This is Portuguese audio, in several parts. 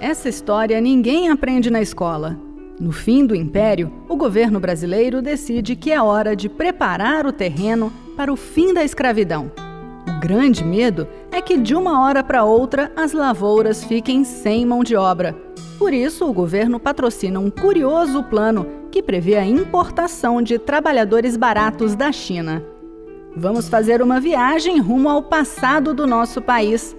Essa história ninguém aprende na escola. No fim do império, o governo brasileiro decide que é hora de preparar o terreno para o fim da escravidão. O grande medo é que de uma hora para outra as lavouras fiquem sem mão de obra. Por isso, o governo patrocina um curioso plano que prevê a importação de trabalhadores baratos da China. Vamos fazer uma viagem rumo ao passado do nosso país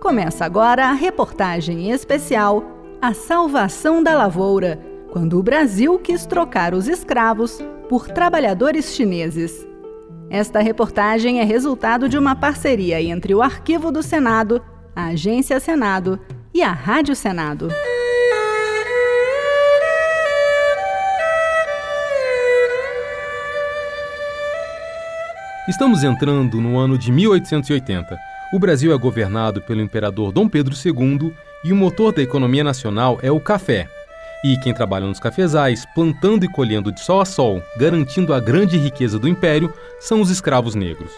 Começa agora a reportagem especial A Salvação da Lavoura, quando o Brasil quis trocar os escravos por trabalhadores chineses. Esta reportagem é resultado de uma parceria entre o Arquivo do Senado, a Agência Senado e a Rádio Senado. Estamos entrando no ano de 1880 o Brasil é governado pelo imperador Dom Pedro II e o motor da economia nacional é o café. E quem trabalha nos cafezais, plantando e colhendo de sol a sol, garantindo a grande riqueza do império, são os escravos negros.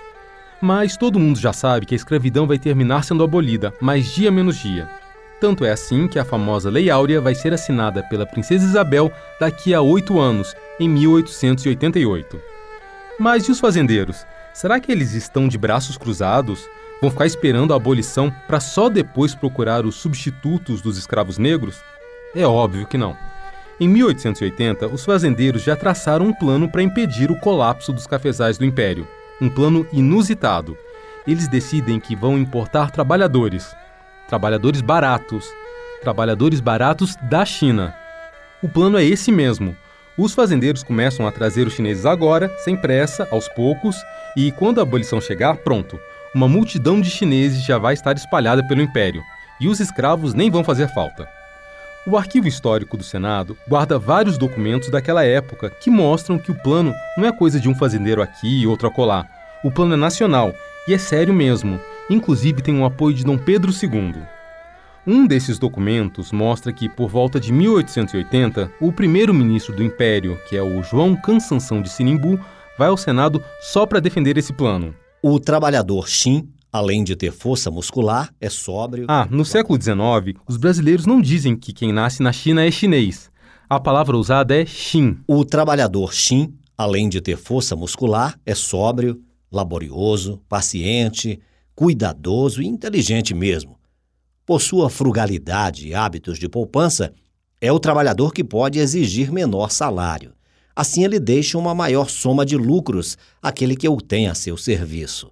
Mas todo mundo já sabe que a escravidão vai terminar sendo abolida, mais dia menos dia. Tanto é assim que a famosa Lei Áurea vai ser assinada pela Princesa Isabel daqui a oito anos, em 1888. Mas e os fazendeiros? Será que eles estão de braços cruzados? Vão ficar esperando a abolição para só depois procurar os substitutos dos escravos negros? É óbvio que não. Em 1880, os fazendeiros já traçaram um plano para impedir o colapso dos cafezais do império. Um plano inusitado. Eles decidem que vão importar trabalhadores. Trabalhadores baratos. Trabalhadores baratos da China. O plano é esse mesmo. Os fazendeiros começam a trazer os chineses agora, sem pressa, aos poucos, e quando a abolição chegar, pronto uma multidão de chineses já vai estar espalhada pelo império, e os escravos nem vão fazer falta. O Arquivo Histórico do Senado guarda vários documentos daquela época que mostram que o plano não é coisa de um fazendeiro aqui e outro acolá. O plano é nacional e é sério mesmo, inclusive tem o apoio de Dom Pedro II. Um desses documentos mostra que, por volta de 1880, o primeiro-ministro do Império, que é o João Cansanção de Sinimbu, vai ao Senado só para defender esse plano. O trabalhador Xin, além de ter força muscular, é sóbrio. Ah, no século XIX, os brasileiros não dizem que quem nasce na China é chinês. A palavra usada é Xin. O trabalhador Xin, além de ter força muscular, é sóbrio, laborioso, paciente, cuidadoso e inteligente mesmo. Por sua frugalidade e hábitos de poupança, é o trabalhador que pode exigir menor salário. Assim, ele deixa uma maior soma de lucros àquele que o tem a seu serviço.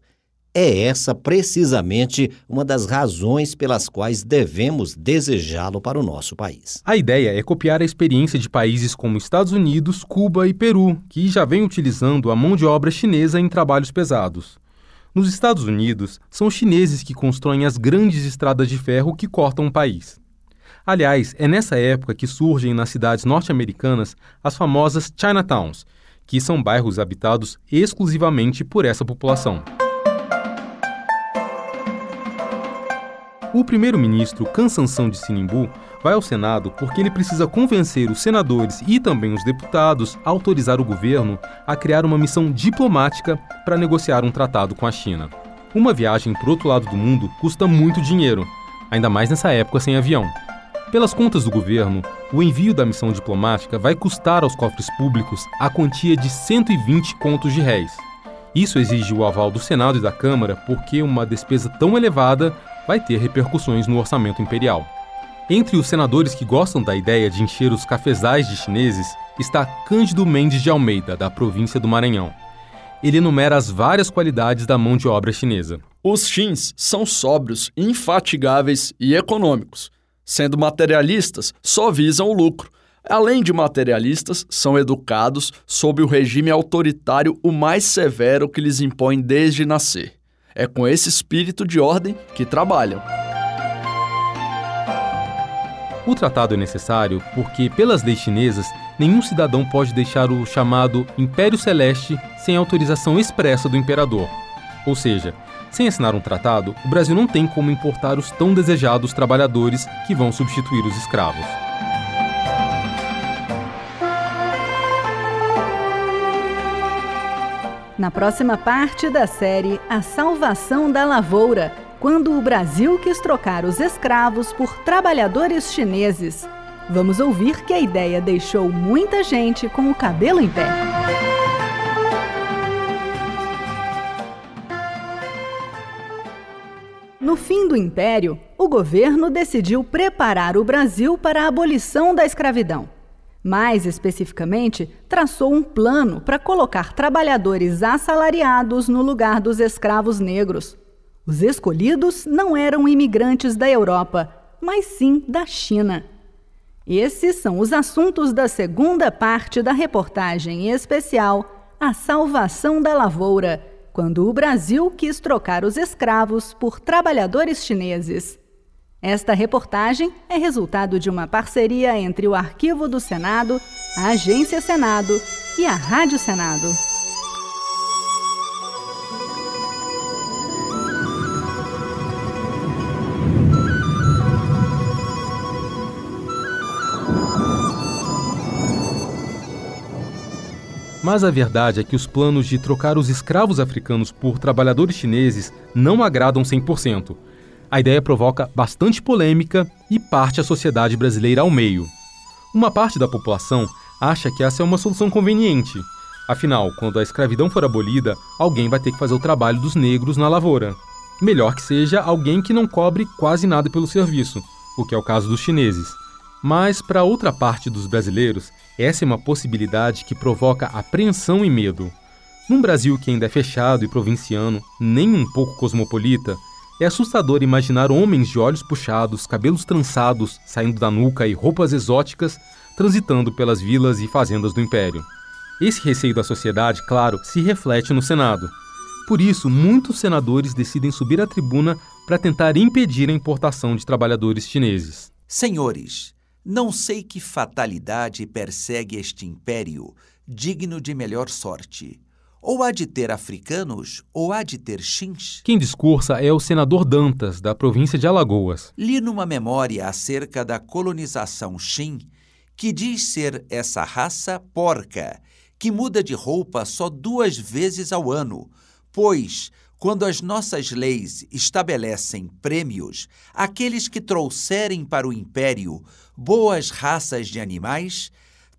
É essa precisamente uma das razões pelas quais devemos desejá-lo para o nosso país. A ideia é copiar a experiência de países como Estados Unidos, Cuba e Peru, que já vêm utilizando a mão de obra chinesa em trabalhos pesados. Nos Estados Unidos, são os chineses que constroem as grandes estradas de ferro que cortam o país. Aliás, é nessa época que surgem nas cidades norte-americanas as famosas Chinatowns, que são bairros habitados exclusivamente por essa população. O primeiro-ministro Cansanção de Sinimbu vai ao Senado porque ele precisa convencer os senadores e também os deputados a autorizar o governo a criar uma missão diplomática para negociar um tratado com a China. Uma viagem para o outro lado do mundo custa muito dinheiro, ainda mais nessa época sem avião. Pelas contas do governo, o envio da missão diplomática vai custar aos cofres públicos a quantia de 120 contos de réis. Isso exige o aval do Senado e da Câmara porque uma despesa tão elevada vai ter repercussões no orçamento imperial. Entre os senadores que gostam da ideia de encher os cafezais de chineses está Cândido Mendes de Almeida, da província do Maranhão. Ele enumera as várias qualidades da mão de obra chinesa. Os chins são sóbrios, infatigáveis e econômicos sendo materialistas, só visam o lucro. Além de materialistas, são educados sob o regime autoritário o mais severo que lhes impõe desde nascer. É com esse espírito de ordem que trabalham. O tratado é necessário porque, pelas leis chinesas, nenhum cidadão pode deixar o chamado Império Celeste sem autorização expressa do imperador. Ou seja, sem assinar um tratado, o Brasil não tem como importar os tão desejados trabalhadores que vão substituir os escravos. Na próxima parte da série A Salvação da Lavoura, quando o Brasil quis trocar os escravos por trabalhadores chineses. Vamos ouvir que a ideia deixou muita gente com o cabelo em pé. No fim do Império, o governo decidiu preparar o Brasil para a abolição da escravidão. Mais especificamente, traçou um plano para colocar trabalhadores assalariados no lugar dos escravos negros. Os escolhidos não eram imigrantes da Europa, mas sim da China. Esses são os assuntos da segunda parte da reportagem especial A Salvação da Lavoura quando o Brasil quis trocar os escravos por trabalhadores chineses. Esta reportagem é resultado de uma parceria entre o Arquivo do Senado, a Agência Senado e a Rádio Senado. Mas a verdade é que os planos de trocar os escravos africanos por trabalhadores chineses não agradam 100%. A ideia provoca bastante polêmica e parte a sociedade brasileira ao meio. Uma parte da população acha que essa é uma solução conveniente. Afinal, quando a escravidão for abolida, alguém vai ter que fazer o trabalho dos negros na lavoura. Melhor que seja alguém que não cobre quase nada pelo serviço, o que é o caso dos chineses. Mas, para outra parte dos brasileiros, essa é uma possibilidade que provoca apreensão e medo. Num Brasil que ainda é fechado e provinciano, nem um pouco cosmopolita, é assustador imaginar homens de olhos puxados, cabelos trançados, saindo da nuca e roupas exóticas, transitando pelas vilas e fazendas do Império. Esse receio da sociedade, claro, se reflete no Senado. Por isso, muitos senadores decidem subir à tribuna para tentar impedir a importação de trabalhadores chineses. Senhores, não sei que fatalidade persegue este império, digno de melhor sorte. Ou há de ter africanos, ou há de ter chins. Quem discursa é o senador Dantas, da província de Alagoas. Li numa memória acerca da colonização Xin, que diz ser essa raça porca, que muda de roupa só duas vezes ao ano, pois quando as nossas leis estabelecem prêmios, aqueles que trouxerem para o império boas raças de animais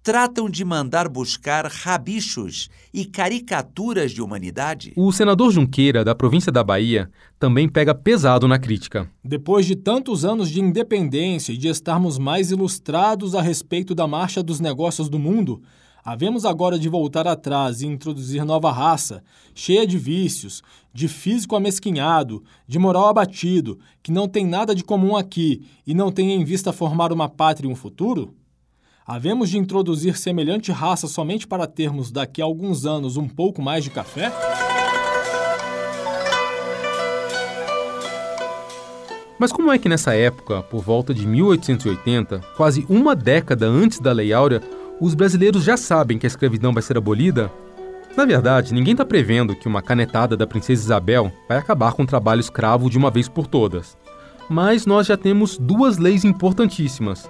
tratam de mandar buscar rabichos e caricaturas de humanidade? O senador Junqueira, da província da Bahia, também pega pesado na crítica. Depois de tantos anos de independência e de estarmos mais ilustrados a respeito da marcha dos negócios do mundo, Havemos agora de voltar atrás e introduzir nova raça, cheia de vícios, de físico amesquinhado, de moral abatido, que não tem nada de comum aqui e não tem em vista formar uma pátria e um futuro? Havemos de introduzir semelhante raça somente para termos daqui a alguns anos um pouco mais de café? Mas como é que nessa época, por volta de 1880, quase uma década antes da Lei Áurea, os brasileiros já sabem que a escravidão vai ser abolida? Na verdade, ninguém está prevendo que uma canetada da princesa Isabel vai acabar com o trabalho escravo de uma vez por todas. Mas nós já temos duas leis importantíssimas.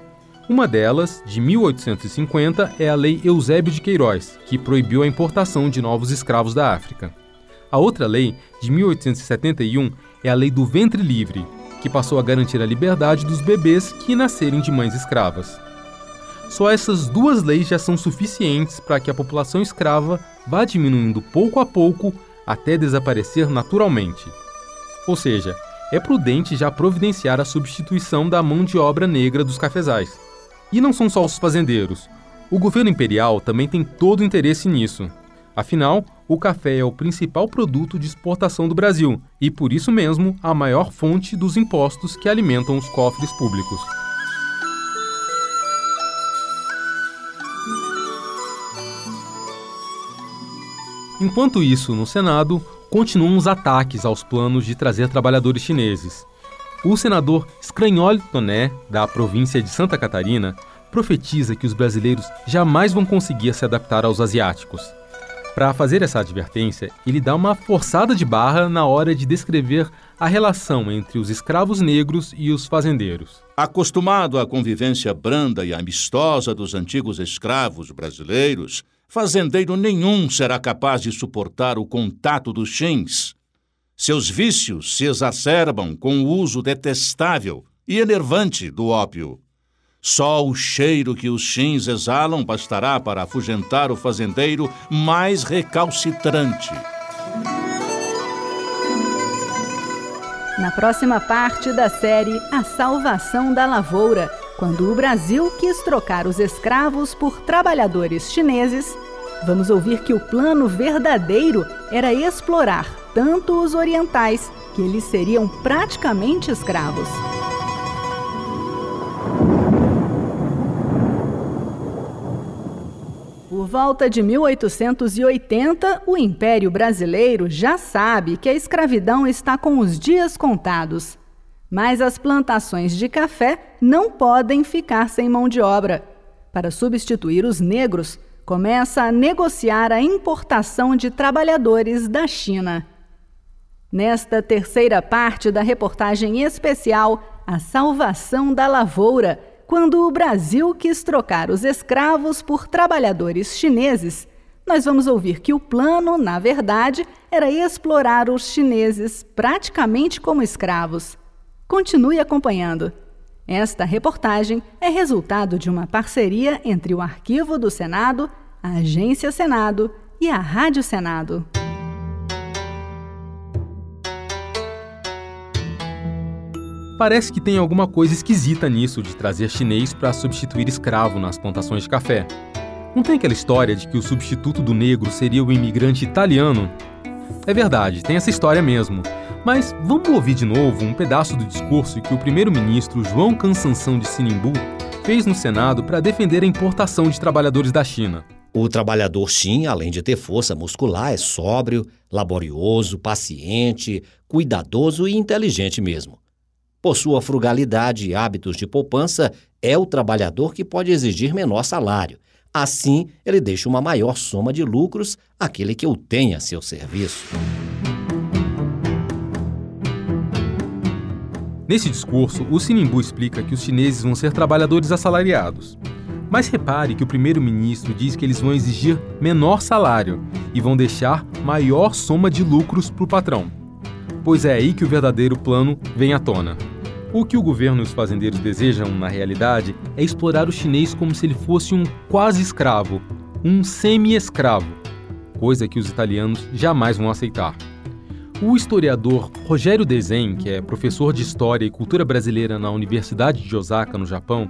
Uma delas, de 1850, é a Lei Eusébio de Queiroz, que proibiu a importação de novos escravos da África. A outra lei, de 1871, é a Lei do Ventre Livre, que passou a garantir a liberdade dos bebês que nascerem de mães escravas. Só essas duas leis já são suficientes para que a população escrava vá diminuindo pouco a pouco até desaparecer naturalmente. Ou seja, é prudente já providenciar a substituição da mão de obra negra dos cafezais. E não são só os fazendeiros. O governo imperial também tem todo o interesse nisso. Afinal, o café é o principal produto de exportação do Brasil e, por isso mesmo, a maior fonte dos impostos que alimentam os cofres públicos. Enquanto isso, no Senado, continuam os ataques aos planos de trazer trabalhadores chineses. O senador Scragnoli Toné, da província de Santa Catarina, profetiza que os brasileiros jamais vão conseguir se adaptar aos asiáticos. Para fazer essa advertência, ele dá uma forçada de barra na hora de descrever a relação entre os escravos negros e os fazendeiros. Acostumado à convivência branda e amistosa dos antigos escravos brasileiros, fazendeiro nenhum será capaz de suportar o contato dos chins. Seus vícios se exacerbam com o uso detestável e enervante do ópio. Só o cheiro que os chins exalam bastará para afugentar o fazendeiro mais recalcitrante. Na próxima parte da série A Salvação da Lavoura, quando o Brasil quis trocar os escravos por trabalhadores chineses, vamos ouvir que o plano verdadeiro era explorar tanto os orientais, que eles seriam praticamente escravos. Por volta de 1880, o Império Brasileiro já sabe que a escravidão está com os dias contados. Mas as plantações de café não podem ficar sem mão de obra. Para substituir os negros, começa a negociar a importação de trabalhadores da China. Nesta terceira parte da reportagem especial, A Salvação da Lavoura, quando o Brasil quis trocar os escravos por trabalhadores chineses, nós vamos ouvir que o plano, na verdade, era explorar os chineses praticamente como escravos. Continue acompanhando. Esta reportagem é resultado de uma parceria entre o Arquivo do Senado, a Agência Senado e a Rádio Senado. Parece que tem alguma coisa esquisita nisso de trazer chinês para substituir escravo nas plantações de café. Não tem aquela história de que o substituto do negro seria o imigrante italiano? É verdade, tem essa história mesmo. Mas vamos ouvir de novo um pedaço do discurso que o primeiro-ministro João Cansanção de Sinimbu fez no Senado para defender a importação de trabalhadores da China. O trabalhador Xin, além de ter força muscular, é sóbrio, laborioso, paciente, cuidadoso e inteligente mesmo. Por sua frugalidade e hábitos de poupança, é o trabalhador que pode exigir menor salário. Assim, ele deixa uma maior soma de lucros àquele que o tem a seu serviço. Nesse discurso, o Sinimbu explica que os chineses vão ser trabalhadores assalariados. Mas repare que o primeiro-ministro diz que eles vão exigir menor salário e vão deixar maior soma de lucros para o patrão. Pois é aí que o verdadeiro plano vem à tona. O que o governo e os fazendeiros desejam, na realidade, é explorar o chinês como se ele fosse um quase escravo, um semi-escravo, coisa que os italianos jamais vão aceitar. O historiador Rogério Dezen, que é professor de História e Cultura Brasileira na Universidade de Osaka, no Japão,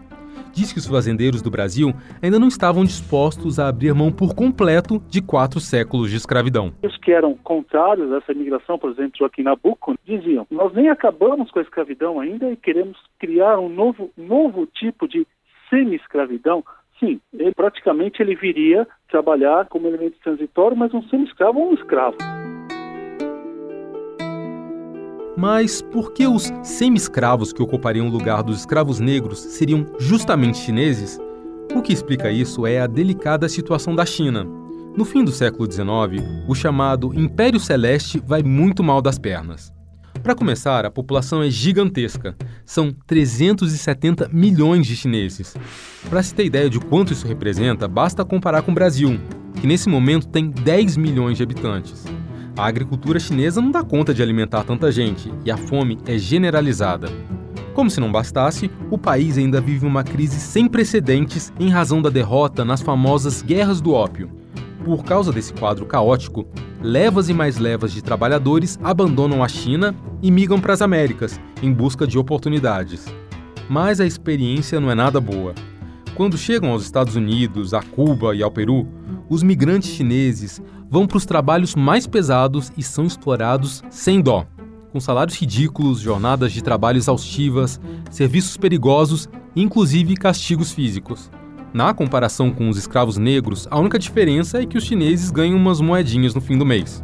diz que os fazendeiros do Brasil ainda não estavam dispostos a abrir mão por completo de quatro séculos de escravidão. Os que eram contrários a essa imigração, por exemplo, Joaquim Nabuco, diziam: nós nem acabamos com a escravidão ainda e queremos criar um novo, novo tipo de semi-escravidão. Sim, ele, praticamente ele viria trabalhar como elemento transitório, mas um semi-escravo ou um escravo. Mas por que os semi-escravos que ocupariam o lugar dos escravos negros seriam justamente chineses? O que explica isso é a delicada situação da China. No fim do século XIX, o chamado Império Celeste vai muito mal das pernas. Para começar, a população é gigantesca. São 370 milhões de chineses. Para se ter ideia de quanto isso representa, basta comparar com o Brasil, que nesse momento tem 10 milhões de habitantes. A agricultura chinesa não dá conta de alimentar tanta gente e a fome é generalizada. Como se não bastasse, o país ainda vive uma crise sem precedentes em razão da derrota nas famosas guerras do ópio. Por causa desse quadro caótico, levas e mais levas de trabalhadores abandonam a China e migram para as Américas em busca de oportunidades. Mas a experiência não é nada boa. Quando chegam aos Estados Unidos, a Cuba e ao Peru, os migrantes chineses vão para os trabalhos mais pesados e são explorados sem dó, com salários ridículos, jornadas de trabalho exaustivas, serviços perigosos e inclusive castigos físicos. Na comparação com os escravos negros, a única diferença é que os chineses ganham umas moedinhas no fim do mês.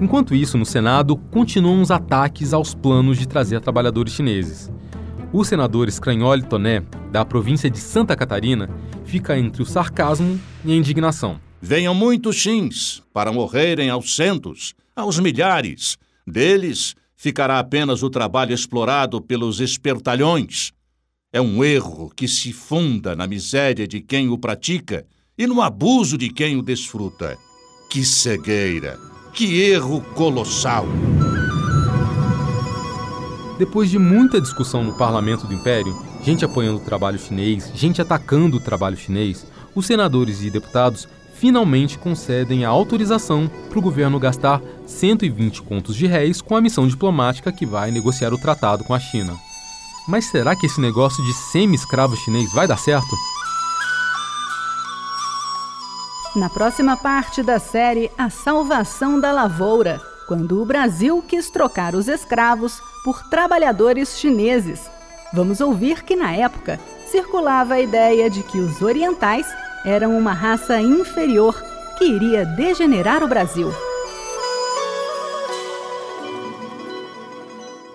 Enquanto isso, no Senado, continuam os ataques aos planos de trazer trabalhadores chineses. O senador Scranholi Toné, da província de Santa Catarina, fica entre o sarcasmo e a indignação. Venham muitos chins para morrerem aos centos, aos milhares. Deles ficará apenas o trabalho explorado pelos espertalhões. É um erro que se funda na miséria de quem o pratica e no abuso de quem o desfruta. Que cegueira! Que erro colossal! Depois de muita discussão no parlamento do Império, gente apoiando o trabalho chinês, gente atacando o trabalho chinês, os senadores e deputados finalmente concedem a autorização para o governo gastar 120 contos de réis com a missão diplomática que vai negociar o tratado com a China. Mas será que esse negócio de semi-escravo chinês vai dar certo? Na próxima parte da série A Salvação da Lavoura, quando o Brasil quis trocar os escravos por trabalhadores chineses. Vamos ouvir que na época circulava a ideia de que os orientais eram uma raça inferior que iria degenerar o Brasil.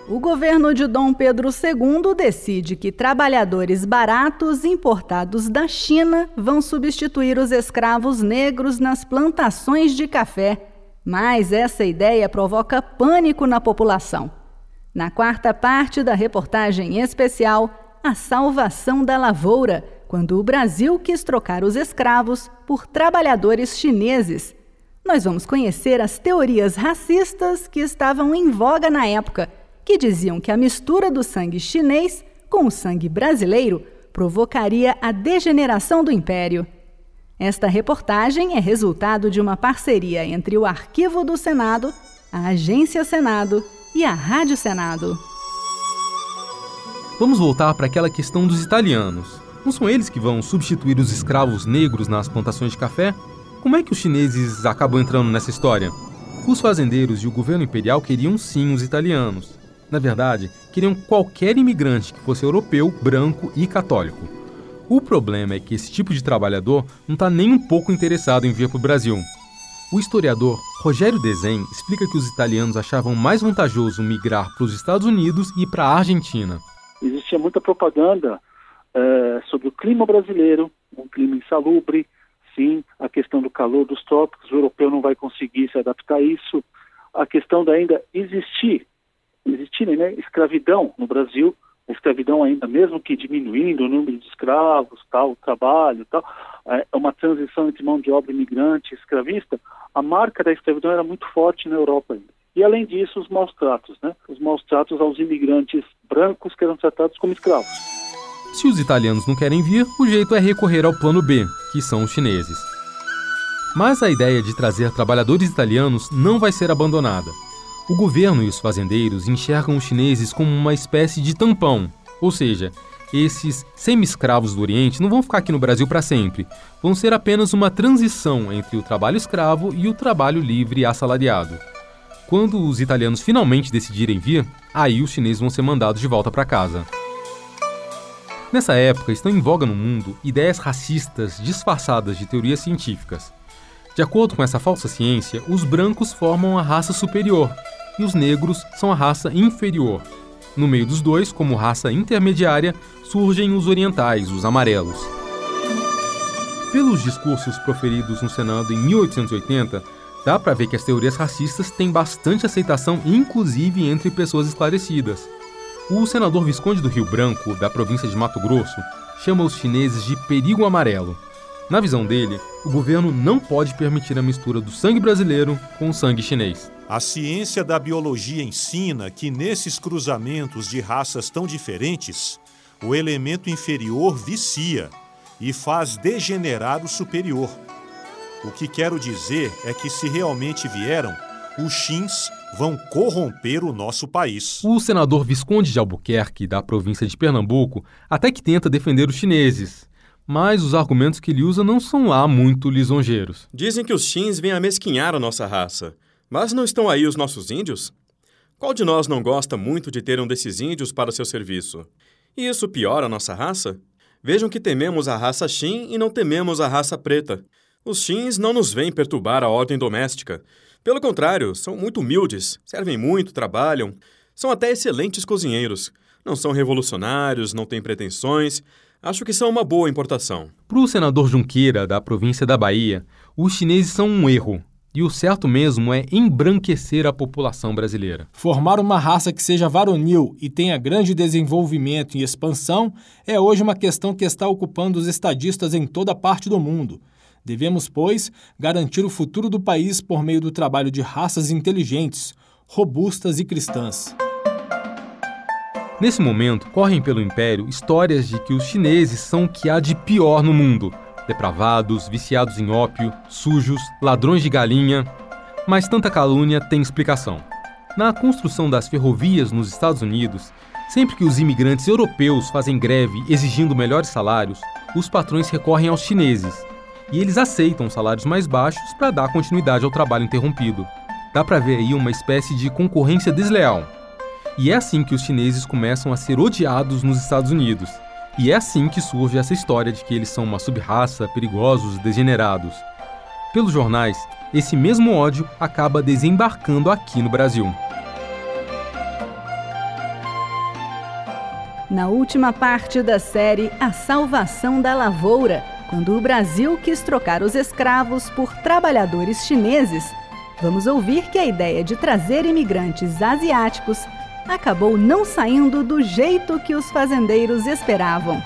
O governo de Dom Pedro II decide que trabalhadores baratos importados da China vão substituir os escravos negros nas plantações de café. Mas essa ideia provoca pânico na população. Na quarta parte da reportagem especial, A Salvação da Lavoura, quando o Brasil quis trocar os escravos por trabalhadores chineses. Nós vamos conhecer as teorias racistas que estavam em voga na época que diziam que a mistura do sangue chinês com o sangue brasileiro provocaria a degeneração do império. Esta reportagem é resultado de uma parceria entre o Arquivo do Senado, a Agência Senado e a Rádio Senado. Vamos voltar para aquela questão dos italianos. Não são eles que vão substituir os escravos negros nas plantações de café? Como é que os chineses acabam entrando nessa história? Os fazendeiros e o governo imperial queriam sim os italianos, na verdade, queriam qualquer imigrante que fosse europeu, branco e católico. O problema é que esse tipo de trabalhador não está nem um pouco interessado em vir para o Brasil. O historiador Rogério Dezen explica que os italianos achavam mais vantajoso migrar para os Estados Unidos e para a Argentina. Existia muita propaganda é, sobre o clima brasileiro, um clima insalubre, sim, a questão do calor dos trópicos, o europeu não vai conseguir se adaptar a isso, a questão de ainda existir existirem né, escravidão no Brasil, a escravidão ainda, mesmo que diminuindo o número de escravos, tal, o trabalho, tal, é uma transição entre mão de obra imigrante e escravista, a marca da escravidão era muito forte na Europa ainda. E além disso, os maus tratos, né? Os maus tratos aos imigrantes brancos que eram tratados como escravos. Se os italianos não querem vir, o jeito é recorrer ao plano B, que são os chineses. Mas a ideia de trazer trabalhadores italianos não vai ser abandonada. O governo e os fazendeiros enxergam os chineses como uma espécie de tampão, ou seja, esses semi-escravos do Oriente não vão ficar aqui no Brasil para sempre, vão ser apenas uma transição entre o trabalho escravo e o trabalho livre assalariado. Quando os italianos finalmente decidirem vir, aí os chineses vão ser mandados de volta para casa. Nessa época estão em voga no mundo ideias racistas disfarçadas de teorias científicas. De acordo com essa falsa ciência, os brancos formam a raça superior e os negros são a raça inferior. No meio dos dois, como raça intermediária, surgem os orientais, os amarelos. Pelos discursos proferidos no Senado em 1880, dá para ver que as teorias racistas têm bastante aceitação, inclusive entre pessoas esclarecidas. O senador Visconde do Rio Branco, da província de Mato Grosso, chama os chineses de perigo amarelo. Na visão dele, o governo não pode permitir a mistura do sangue brasileiro com o sangue chinês. A ciência da biologia ensina que nesses cruzamentos de raças tão diferentes, o elemento inferior vicia e faz degenerar o superior. O que quero dizer é que, se realmente vieram, os Xins vão corromper o nosso país. O senador Visconde de Albuquerque, da província de Pernambuco, até que tenta defender os chineses. Mas os argumentos que ele usa não são lá muito lisonjeiros. Dizem que os Xins vêm amesquinhar a nossa raça. Mas não estão aí os nossos índios? Qual de nós não gosta muito de ter um desses índios para seu serviço? E isso piora a nossa raça? Vejam que tememos a raça Xin e não tememos a raça preta. Os Xins não nos vêm perturbar a ordem doméstica. Pelo contrário, são muito humildes, servem muito, trabalham, são até excelentes cozinheiros. Não são revolucionários, não têm pretensões. Acho que são uma boa importação. Para o senador Junqueira, da província da Bahia, os chineses são um erro. E o certo mesmo é embranquecer a população brasileira. Formar uma raça que seja varonil e tenha grande desenvolvimento e expansão é hoje uma questão que está ocupando os estadistas em toda parte do mundo. Devemos, pois, garantir o futuro do país por meio do trabalho de raças inteligentes, robustas e cristãs. Nesse momento, correm pelo império histórias de que os chineses são o que há de pior no mundo: depravados, viciados em ópio, sujos, ladrões de galinha. Mas tanta calúnia tem explicação. Na construção das ferrovias nos Estados Unidos, sempre que os imigrantes europeus fazem greve exigindo melhores salários, os patrões recorrem aos chineses. E eles aceitam salários mais baixos para dar continuidade ao trabalho interrompido. Dá para ver aí uma espécie de concorrência desleal. E é assim que os chineses começam a ser odiados nos Estados Unidos. E é assim que surge essa história de que eles são uma subraça, perigosos, degenerados. Pelos jornais, esse mesmo ódio acaba desembarcando aqui no Brasil. Na última parte da série A Salvação da Lavoura, quando o Brasil quis trocar os escravos por trabalhadores chineses, vamos ouvir que a ideia de trazer imigrantes asiáticos acabou não saindo do jeito que os fazendeiros esperavam.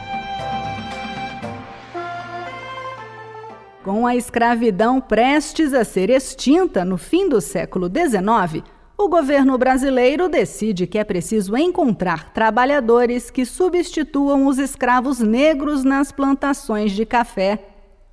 Com a escravidão prestes a ser extinta no fim do século XIX, o governo brasileiro decide que é preciso encontrar trabalhadores que substituam os escravos negros nas plantações de café.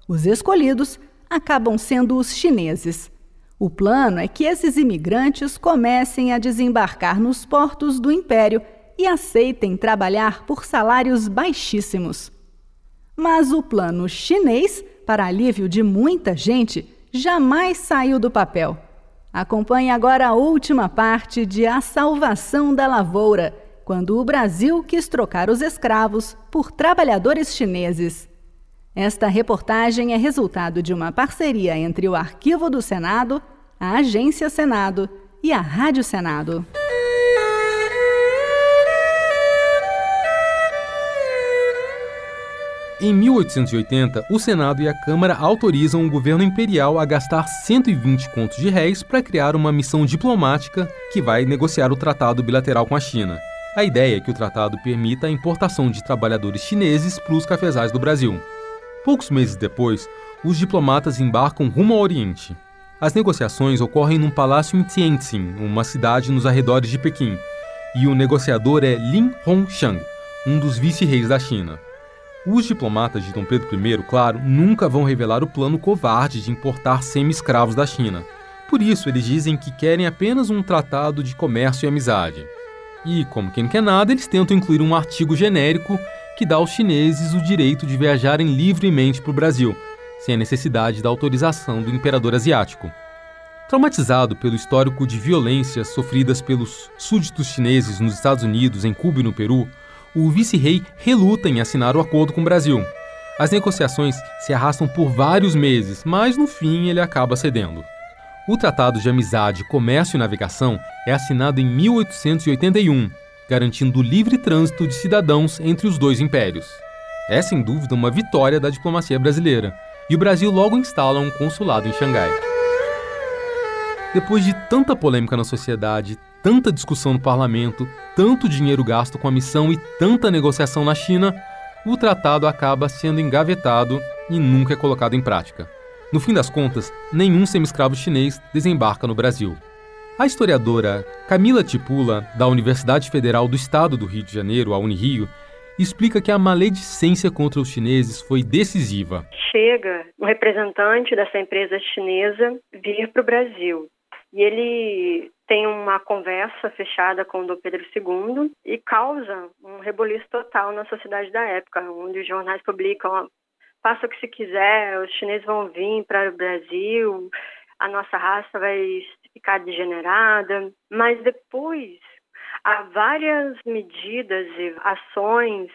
Os escolhidos acabam sendo os chineses. O plano é que esses imigrantes comecem a desembarcar nos portos do império e aceitem trabalhar por salários baixíssimos. Mas o plano chinês, para alívio de muita gente, jamais saiu do papel. Acompanhe agora a última parte de A Salvação da Lavoura, quando o Brasil quis trocar os escravos por trabalhadores chineses. Esta reportagem é resultado de uma parceria entre o Arquivo do Senado, a Agência Senado e a Rádio Senado. Em 1880, o Senado e a Câmara autorizam o governo imperial a gastar 120 contos de réis para criar uma missão diplomática que vai negociar o tratado bilateral com a China. A ideia é que o tratado permita a importação de trabalhadores chineses para os cafezais do Brasil. Poucos meses depois, os diplomatas embarcam rumo ao Oriente. As negociações ocorrem num palácio em Tianjin, uma cidade nos arredores de Pequim, e o negociador é Lin Hongshang, um dos vice-reis da China. Os diplomatas de Dom Pedro I, claro, nunca vão revelar o plano covarde de importar semi-escravos da China. Por isso, eles dizem que querem apenas um tratado de comércio e amizade. E, como quem não quer nada, eles tentam incluir um artigo genérico que dá aos chineses o direito de viajarem livremente para o Brasil, sem a necessidade da autorização do imperador asiático. Traumatizado pelo histórico de violências sofridas pelos súditos chineses nos Estados Unidos, em Cuba e no Peru, o vice-rei reluta em assinar o acordo com o Brasil. As negociações se arrastam por vários meses, mas no fim ele acaba cedendo. O Tratado de Amizade, Comércio e Navegação é assinado em 1881, garantindo o livre trânsito de cidadãos entre os dois impérios. É sem dúvida uma vitória da diplomacia brasileira, e o Brasil logo instala um consulado em Xangai. Depois de tanta polêmica na sociedade, tanta discussão no parlamento, tanto dinheiro gasto com a missão e tanta negociação na China, o tratado acaba sendo engavetado e nunca é colocado em prática. No fim das contas, nenhum semi-escravo chinês desembarca no Brasil. A historiadora Camila Tipula, da Universidade Federal do Estado do Rio de Janeiro, a Unirio, explica que a maledicência contra os chineses foi decisiva. Chega um representante dessa empresa chinesa vir para o Brasil e ele tem uma conversa fechada com o Dom Pedro II e causa um reboliço total na sociedade da época, onde os jornais publicam faça o que se quiser, os chineses vão vir para o Brasil, a nossa raça vai ficar degenerada. Mas depois há várias medidas e ações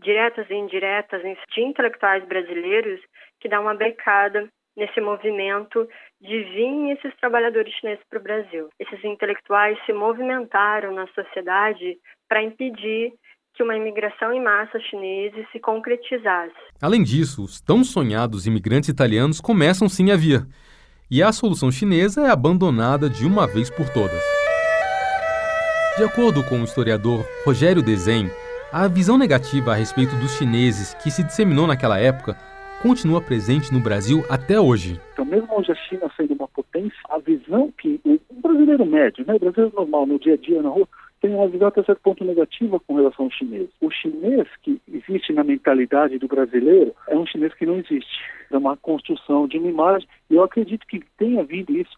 diretas e indiretas de intelectuais brasileiros que dão uma becada nesse movimento de vir esses trabalhadores chineses para o Brasil. Esses intelectuais se movimentaram na sociedade para impedir que uma imigração em massa chinesa se concretizasse. Além disso, os tão sonhados imigrantes italianos começam sim a vir. E a solução chinesa é abandonada de uma vez por todas. De acordo com o historiador Rogério Desen, a visão negativa a respeito dos chineses que se disseminou naquela época continua presente no Brasil até hoje. Então, mesmo hoje a China sendo uma potência, a visão que o brasileiro médio, né, o brasileiro normal no dia a dia na rua, tem uma visão até certo ponto negativa com relação ao chinês. O chinês que existe na mentalidade do brasileiro é um chinês que não existe. É uma construção de uma imagem, e eu acredito que tenha vindo isso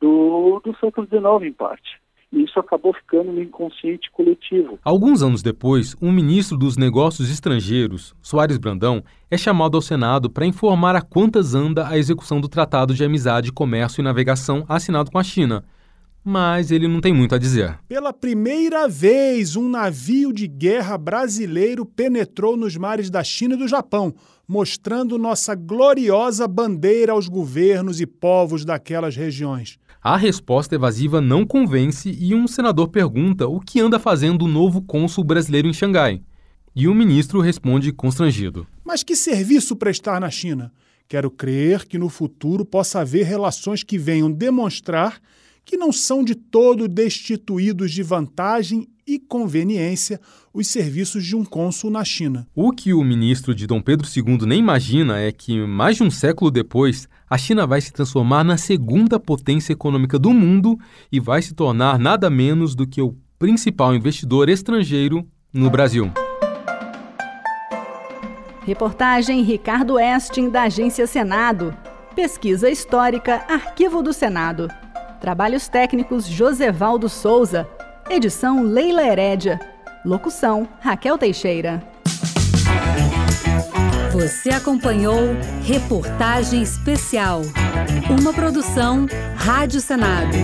do, do século XIX, em parte. E isso acabou ficando no inconsciente coletivo. Alguns anos depois, um ministro dos Negócios Estrangeiros, Soares Brandão, é chamado ao Senado para informar a quantas anda a execução do Tratado de Amizade, Comércio e Navegação assinado com a China. Mas ele não tem muito a dizer. Pela primeira vez, um navio de guerra brasileiro penetrou nos mares da China e do Japão, mostrando nossa gloriosa bandeira aos governos e povos daquelas regiões. A resposta evasiva não convence e um senador pergunta o que anda fazendo o novo cônsul brasileiro em Xangai. E o ministro responde constrangido: Mas que serviço prestar na China? Quero crer que no futuro possa haver relações que venham demonstrar que não são de todo destituídos de vantagem e conveniência os serviços de um cônsul na China. O que o ministro de Dom Pedro II nem imagina é que, mais de um século depois, a China vai se transformar na segunda potência econômica do mundo e vai se tornar nada menos do que o principal investidor estrangeiro no Brasil. Reportagem Ricardo Estin, da Agência Senado. Pesquisa histórica, Arquivo do Senado. Trabalhos técnicos Josevaldo Souza. Edição Leila Herédia. Locução Raquel Teixeira. Você acompanhou Reportagem Especial. Uma produção Rádio Senado.